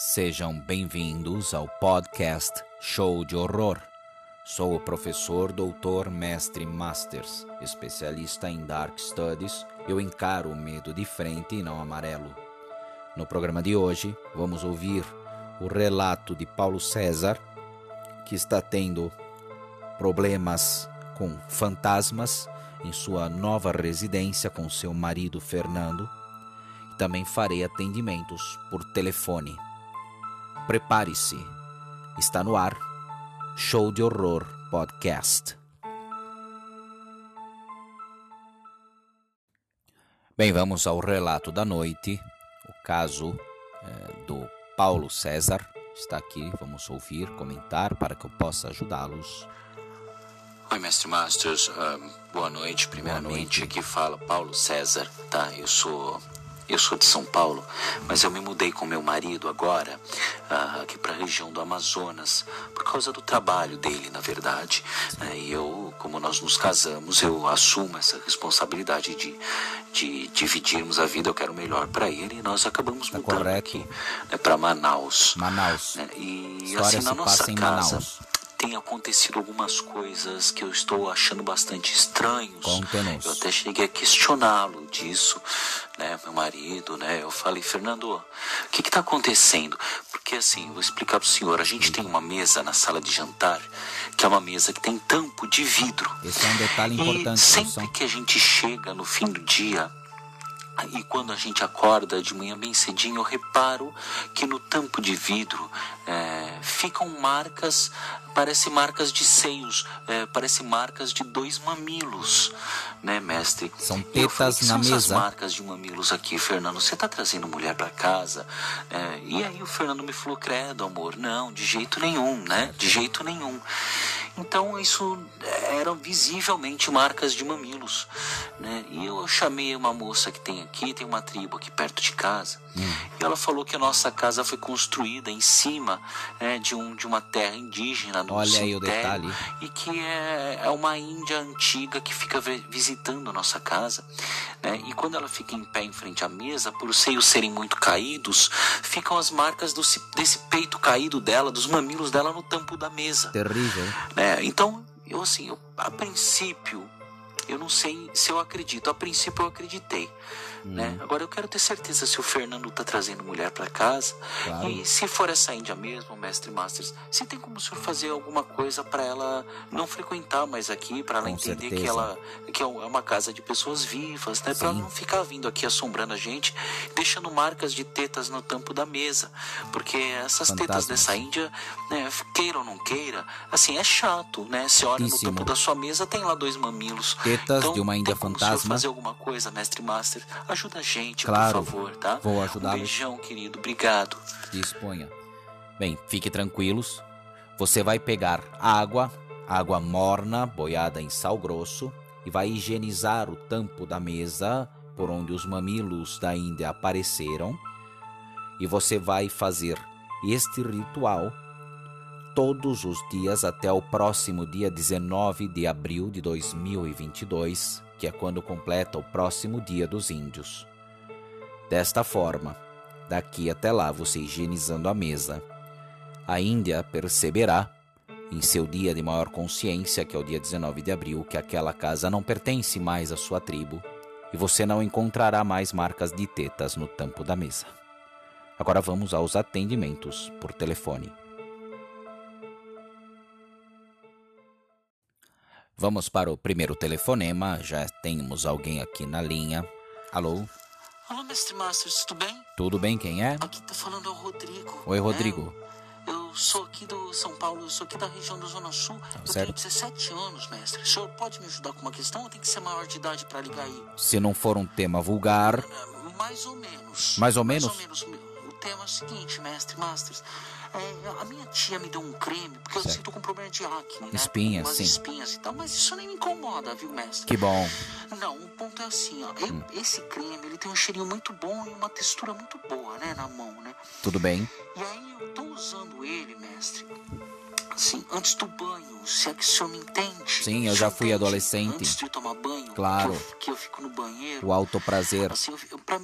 Sejam bem-vindos ao podcast Show de Horror. Sou o professor doutor mestre Masters, especialista em Dark Studies. Eu encaro o medo de frente e não amarelo. No programa de hoje, vamos ouvir o relato de Paulo César, que está tendo problemas com fantasmas em sua nova residência com seu marido Fernando. Também farei atendimentos por telefone. Prepare-se. Está no ar. Show de Horror Podcast. Bem, vamos ao relato da noite. O caso é, do Paulo César está aqui. Vamos ouvir, comentar para que eu possa ajudá-los. Oi, mestre Masters. Uh, boa noite. Primeiramente, aqui fala Paulo César, tá? Eu sou eu sou de São Paulo, mas eu me mudei com meu marido agora uh, aqui para a região do Amazonas por causa do trabalho dele, na verdade. Né? E eu, como nós nos casamos, eu assumo essa responsabilidade de, de dividirmos a vida. Eu quero o melhor para ele e nós acabamos Tá mudando correto. aqui né, para Manaus. Manaus. né? E História assim na se nossa casa Manaus. Tem acontecido algumas coisas que eu estou achando bastante estranhos. Eu até cheguei a questioná-lo disso, né, meu marido, né? Eu falei, Fernando, o que está acontecendo? Porque assim, vou explicar para o senhor. A gente tem uma mesa na sala de jantar, que é uma mesa que tem tampo de vidro. Esse é um detalhe E importante, sempre que a gente chega no fim do dia e quando a gente acorda de manhã bem cedinho, eu reparo que no tampo de vidro é, ficam marcas, parece marcas de seios, é, parece marcas de dois mamilos, né, mestre? São tetas "Que na são essas mesa?" marcas de mamilos aqui, Fernando. Você tá trazendo mulher para casa? É, e aí o Fernando me falou, credo, amor, não, de jeito nenhum, né? De jeito nenhum. Então isso é, eram visivelmente marcas de mamilos, né? E eu chamei uma moça que tem aqui, tem uma tribo aqui perto de casa, Hum. e ela falou que a nossa casa foi construída em cima né, de, um, de uma terra indígena no Olha aí o detalhe. e que é, é uma índia antiga que fica visitando a nossa casa, né? E quando ela fica em pé em frente à mesa, por os seios serem muito caídos, ficam as marcas do, desse peito caído dela, dos mamilos dela no tampo da mesa, Terrível. né? Então, eu assim, eu, a princípio, eu não sei se eu acredito. A princípio eu acreditei, né? Agora eu quero ter certeza se o Fernando tá trazendo mulher para casa Claro. e se for essa índia mesmo, mestre Masters, se tem como o senhor fazer alguma coisa para ela não frequentar mais aqui, para ela Com entender que certeza. ela que é uma casa de pessoas vivas, né? Para não ficar vindo aqui assombrando a gente, deixando marcas de tetas no tampo da mesa, porque essas tetas dessa índia, né, queira ou não queira, assim é chato, né? Você olha no tampo da sua mesa tem lá dois mamilos. Tetas Então, de uma índia senhor fantasma. fazer alguma coisa, mestre Master? Ajuda a gente, Claro. por favor, tá? Vou Um ajudá-los. beijão, querido. Obrigado. Disponha. Bem, fique tranquilos. Você vai pegar água, água morna, boiada em sal grosso, e vai higienizar o tampo da mesa por onde os mamilos da Índia apareceram. E você vai fazer este ritual todos os dias até o próximo dia 19 de abril de 2022, que é quando completa o próximo dia dos índios. Desta forma, daqui até lá você higienizando a mesa, a Índia perceberá, em seu dia de maior consciência, que é o dia 19 de abril, que aquela casa não pertence mais à sua tribo e você não encontrará mais marcas de tetas no tampo da mesa. Agora vamos aos atendimentos por telefone. Vamos para o primeiro telefonema, já temos alguém aqui na linha. Alô, Alô, mestre Masters, tudo bem? tudo bem? Quem é? Aqui tá falando é o Rodrigo. Oi, Rodrigo. É, eu sou aqui do São Paulo, eu sou aqui da região da Zona Sul. eu certo. tenho 17 anos, mestre. O senhor pode me ajudar com uma questão ou tem que ser maior de idade para ligar aí? Se não for um tema vulgar, É, Mais ou menos. Mais ou menos? Mais ou menos. Tema é o seguinte, mestre Masters. É, a minha tia me deu um creme, porque eu Certo. sinto com problema de acne, né? Espinhas, sim. espinhas e tal, mas isso nem me incomoda, viu, mestre? que bom. Não, o ponto é assim, ó. eu- Hum. Esse creme, ele tem um cheirinho muito bom e uma textura muito boa, né, na mão, né? Tudo bem? E aí eu tô usando ele, mestre. Assim, antes do banho, se é que o senhor me entende. Sim, eu já fui entende? adolescente. Antes de tomar banho, Claro. que eu, que eu fico no banheiro. O autoprazer. Assim, eu, eu, pra,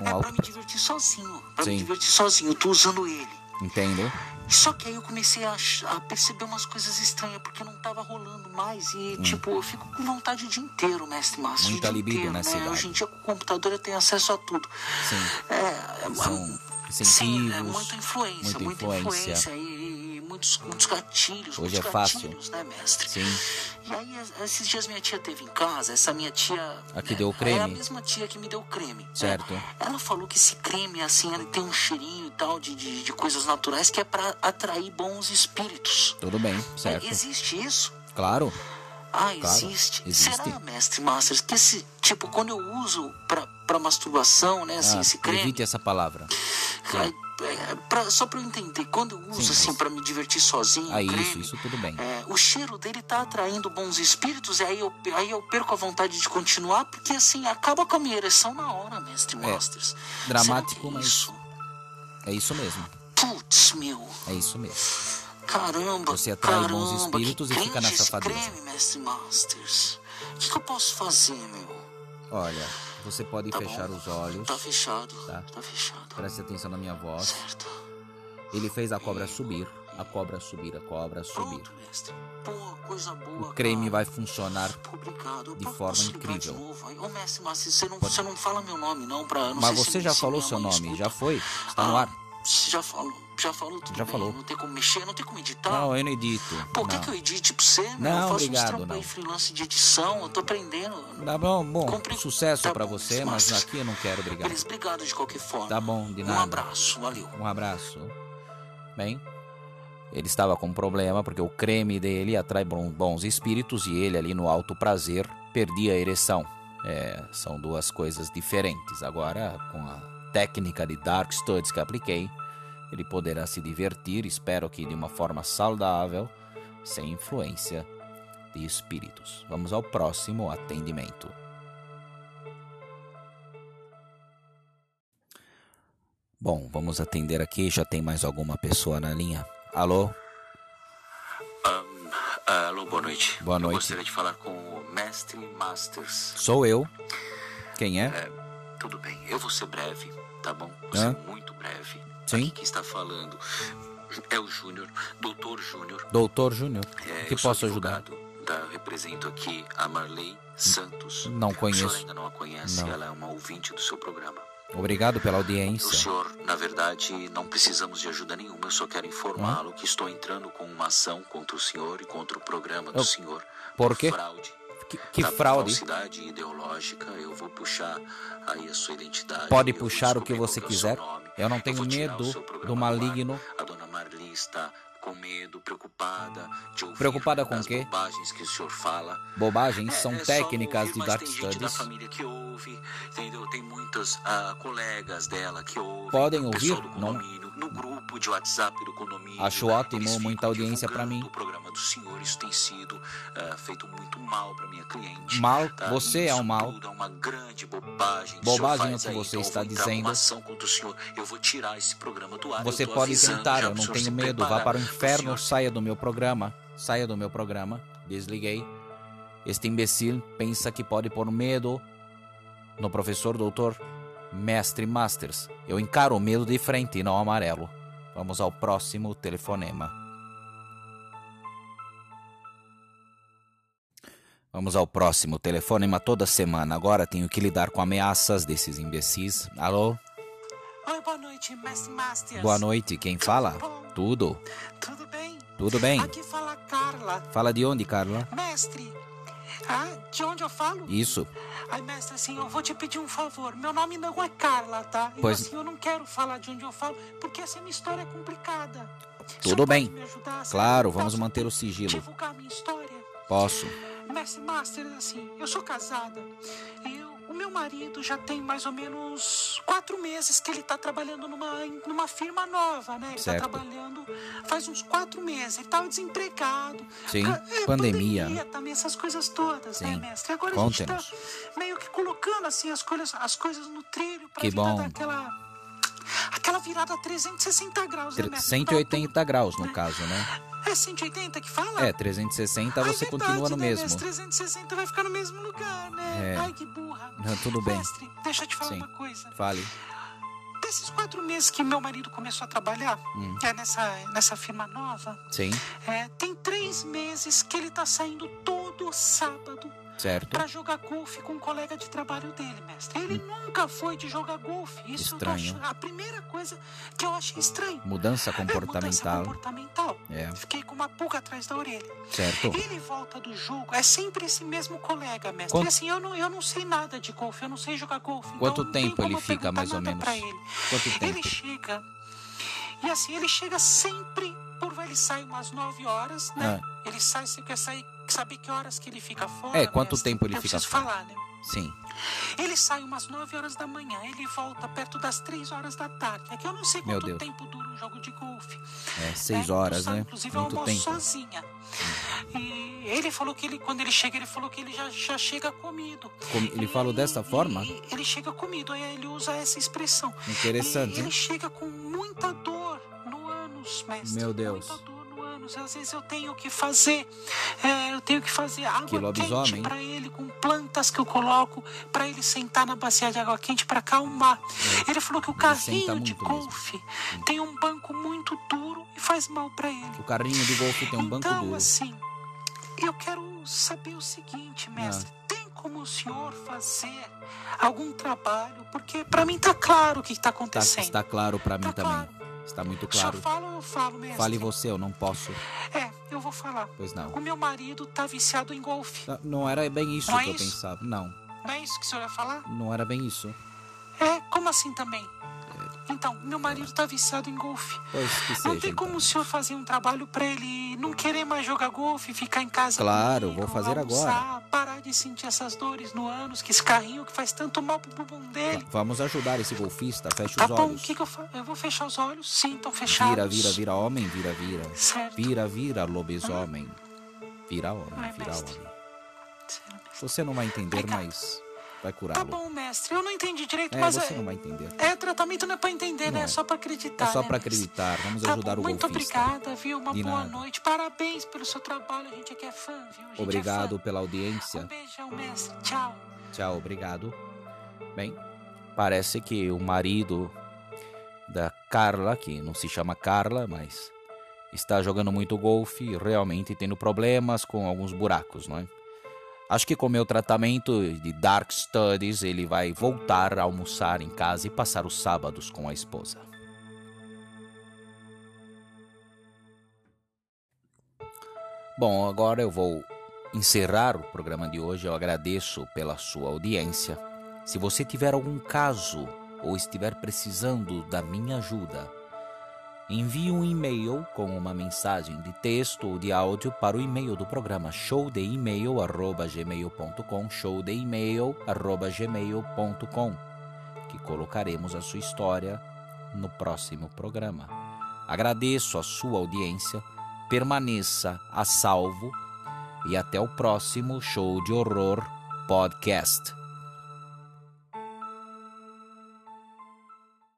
Um é alto pra me divertir sozinho. Pra Sim. me divertir sozinho. Eu tô usando ele. Entendo. Só que aí eu comecei a, a perceber umas coisas estranhas, porque não tava rolando mais. E, tipo, eu fico com vontade o dia inteiro, mestre Márcio. Hum. Muita libido inteiro, nessa né? idade. Hoje em dia, com o computador, eu tenho acesso a tudo. Sim. É, é São Sim, incentivos. é muita influência, muita muita, influência. influência, e, e muitos, muitos gatilhos, Hoje muitos é fácil. gatilhos, né, mestre? Sim. E aí, es- esses dias minha tia teve em casa, essa minha tia... A que é, deu o creme? É a mesma tia que me deu o creme. né? Certo. Ela falou que esse creme, assim, ele tem um cheirinho e tal de, de, de coisas naturais que é pra atrair bons espíritos. Tudo bem, É, certo. existe isso? Claro. Ah, Claro, existe. existe. Será, mestre Masters, que esse, tipo, quando eu uso pra, pra masturbação, né, assim, Ah, esse creme... evite essa palavra. Ai, é, pra- só pra eu entender, quando eu uso Sim, assim pra me divertir sozinho, Ah, creme, isso, isso tudo bem. é, o cheiro dele tá atraindo bons espíritos, e aí eu, aí eu perco a vontade de continuar, porque assim, acaba com a minha ereção na hora, mestre É, Masters. dramático, é mas- Isso? É isso mesmo. Putz, meu. É isso mesmo. Caramba, Você atrai caramba, bons espíritos e fica crente nessa esse fadeza. creme, mestre Masters. O que, que eu posso fazer, meu? Olha, você pode Tá fechar bom. os olhos. Tá fechado, Tá. tá, fechado. Preste atenção na minha voz. Certo. Ele fez a cobra subir, a cobra subir, a cobra subir. Pronto, mestre. Pô, coisa boa, O creme cara. vai funcionar. Eu de forma incrível. De novo? Ô, mestre, mas você não, você não fala meu nome, não, pra... Não Mas você já falou seu nome, escuta. já foi. Está no Ah, ar. Você já falou, já falou tudo Já bem, falou. Não tem como mexer, não tem como editar. Não, eu não edito. Pô, quer não. que eu edite pra você? Não, eu faço obrigado, uns trampos aí, freelance de edição, eu tô aprendendo. Tá bom, bom. Compre- Sucesso tá pra bom, você, mas mas- aqui eu não quero brigar. Beleza, obrigado de qualquer forma. Tá bom, de Um nada. abraço, valeu. Um abraço. Bem, ele estava com um problema porque o creme dele atrai bons espíritos e ele ali no alto prazer perdia a ereção. É, são duas coisas diferentes. Agora, com a técnica de Dark Studies que apliquei, ele poderá se divertir, espero que de uma forma saudável, sem influência de espíritos. Vamos ao próximo atendimento. Bom, vamos atender aqui. Já tem mais alguma pessoa na linha? Alô? Ahn, alô, boa noite. Boa Eu noite. gostaria de falar com o Mestre Masters. Sou eu. Quem é? Tudo bem, eu vou ser breve, tá bom? Vou Hã? ser muito breve. Sim. Aqui quem está falando é o Júnior, doutor Júnior. Doutor Júnior. É, que posso ajudar? Da, eu represento aqui a Marley Santos. Não O conheço. ainda não a conhece, Não. ela é uma ouvinte do seu programa. Obrigado pela O audiência. senhor, na verdade, não precisamos de ajuda nenhuma. Eu só quero informá-lo que estou entrando com uma ação contra o senhor e contra o programa do Eu- senhor. Por quê? Fraude. Que, que fraude? Falsidade ideológica. Eu vou puxar aí a sua identidade. Pode eu puxar o que você é quiser. nome. Eu não tenho o medo do maligno. A dona Marli está com medo, preocupada de ouvir Preocupada com quê? bobagens que o senhor fala. Bobagens É, são é técnicas de Dark gente da Studies. família que ouve, entendeu? Tem muitas ah, colegas dela que ouvem. Podem ouvir, não- no grupo de WhatsApp do condomínio. Acho ótimo, eles ficam muita audiência divulgando mim. O programa do senhor, isso tem sido ah, feito muito mal pra minha cliente. Mal, tá? você é Isso o mal. Tudo é uma grande bobagem. Bobagem o é o que aí. você Então, está com dizendo. uma ação contra o senhor. Eu vou tirar esse programa do ar. Você pode avisando tentar, eu não tenho medo. Vá preparar. para o inferno, senhor saia do meu programa. Saia do meu programa. Desliguei. Este imbecil pensa que pode pôr medo no professor doutor Mestre Masters. Eu encaro o medo de frente e não amarelo. Vamos ao próximo telefonema. Vamos ao próximo telefonema toda semana. Agora tenho que lidar com ameaças desses imbecis. Alô? Oi, boa noite, Mestre Masters. Boa noite, quem fala? Tudo? tudo bem? Tudo bem? Aqui fala Carla. Fala de onde, Carla? Mestre, ah, de onde eu falo? Isso. Ai, mestre, assim, eu vou te pedir um favor. Meu nome não é Carla, tá? E Pois- assim, eu não quero falar de onde eu falo, porque essa minha história é complicada. Tudo senhor bem. ajudar, sabe? Claro, vamos manter o sigilo. Divulgar minha história? Posso. Mestre Master, assim, eu sou casada. Eu, meu marido já tem mais ou menos quatro meses que ele tá trabalhando numa, numa firma nova, né? Ele Certo. tá trabalhando faz uns quatro meses. Ele tava desempregado. Sim, Ca- é, pandemia. pandemia também, essas coisas todas, né, Sim. mestre? Agora a gente Conte-nos. tá meio que colocando, assim, as coisas, as coisas no trilho pra Que vida bom. daquela... Aquela virada 360 graus, né, mestre? 180 graus, no caso, né? É 180 que fala? É, 360 Ah, é você verdade, continua no né, mesmo. mestre? 360 vai ficar no mesmo lugar, né? É. Ai, que burra. Não, tudo bem. Mestre, deixa eu te falar Sim. uma coisa. Fale. Desses quatro meses que meu marido começou a trabalhar Hum. é, nessa, nessa firma nova, Sim, é, tem três meses que ele tá saindo todo sábado certo. pra jogar golfe com um colega de trabalho dele, mestre. Ele nunca foi de jogar golfe. Isso Hum. Estranho. a primeira coisa que eu achei estranho. Mudança É mudança comportamental. comportamental. É, Fiquei com uma pulga atrás da orelha. certo. Ele volta do jogo, é sempre esse mesmo colega, mestre. Quanto- E assim, eu não, eu não sei nada de golfe, eu não sei jogar golfe. então Quanto tem tempo ele fica, mais ou menos? ele. Quanto Ele tempo? chega. E assim, ele chega sempre ele sai umas 9 horas, né? Ele sai, você quer sair, saber que horas que ele fica fora? Ah. É, quanto tempo ele eu fica fora? falar, né? Sim, Ele sai umas 9 horas da manhã, ele volta perto das 3 horas da tarde. É que eu não sei Meu quanto Deus. tempo dura um jogo de golfe. é seis né? horas, sabe, né? Inclusive, eu Muito almoço tempo. sozinha. E ele falou que ele, quando ele chega, ele falou que ele já, já chega comido. Com- Ele E- falou dessa forma? e ele chega comido, aí ele usa essa expressão. Interessante, E ele chega com muita dor no ânus, mestre. Meu Deus. Ânus. Às vezes eu tenho que fazer, é, eu tenho que fazer água Que quente para ele, com plantas que eu coloco, para ele sentar na bacia de água quente para acalmar. Ele falou que o É. Ele carrinho de mesmo. golfe tem um banco muito duro e faz mal para ele. O carrinho de golfe tem um banco então, duro. assim, eu quero saber o seguinte, mestre. Ah. Tem como o senhor fazer algum trabalho? Porque para mim tá claro o que está Tá, acontecendo. está claro pra mim Tá também. Está muito claro. fala ou eu falo, mestre? Fale você, eu não posso. É, eu vou falar. Pois não. O meu marido tá viciado em golfe. Não- Não era bem isso Não é que eu isso? pensava. Não, Não é isso que o senhor ia falar? não era bem isso. É, como assim também? Então, meu marido tá viciado em golfe. Seja. Não tem como então. o senhor fazer um trabalho pra ele não querer mais jogar golfe, ficar em casa Claro, comigo, vou fazer almoçar, parar de sentir essas dores no ânus, que esse carrinho que faz tanto mal pro bumbum dele. Vamos ajudar esse golfista. Feche Tá os bom, o olhos. que, que eu faço? Eu vou fechar os olhos? Sim, estão fechados. Vira, vira, vira homem, vira, vira. Certo. Vira, vira lobisomem. Vira homem, Ai, vira mestre. homem. Você não vai entender, Obrigado. mas vai Tá curá-lo. bom, mestre. Eu não entendi direito, É, mas você é, não vai entender. é, tratamento não é pra entender, Não né? é. É só pra acreditar. É só né, pra mestre? acreditar. Vamos Tá ajudar bom, o muito golfista. obrigada, viu? Uma De boa nada. noite. Parabéns pelo seu trabalho. A gente aqui é fã, viu? Gente Obrigado É pela fã. audiência. Um beijão, mestre. Tchau. Tchau, obrigado. Bem, parece que o marido da Carla, que não se chama Carla, mas está jogando muito golfe e realmente tendo problemas com alguns buracos, não é? Acho que com meu tratamento de Dark Studies ele vai voltar a almoçar em casa e passar os sábados com a esposa. Bom, agora eu vou encerrar o programa de hoje. Eu agradeço pela sua audiência. Se você tiver algum caso ou estiver precisando da minha ajuda, envie um e-mail com uma mensagem de texto ou de áudio para o e-mail do programa showdeemail@gmail.com, showdeemail@gmail.com, que colocaremos a sua história no próximo programa. Agradeço a sua audiência, permaneça a salvo e até o próximo show de horror podcast.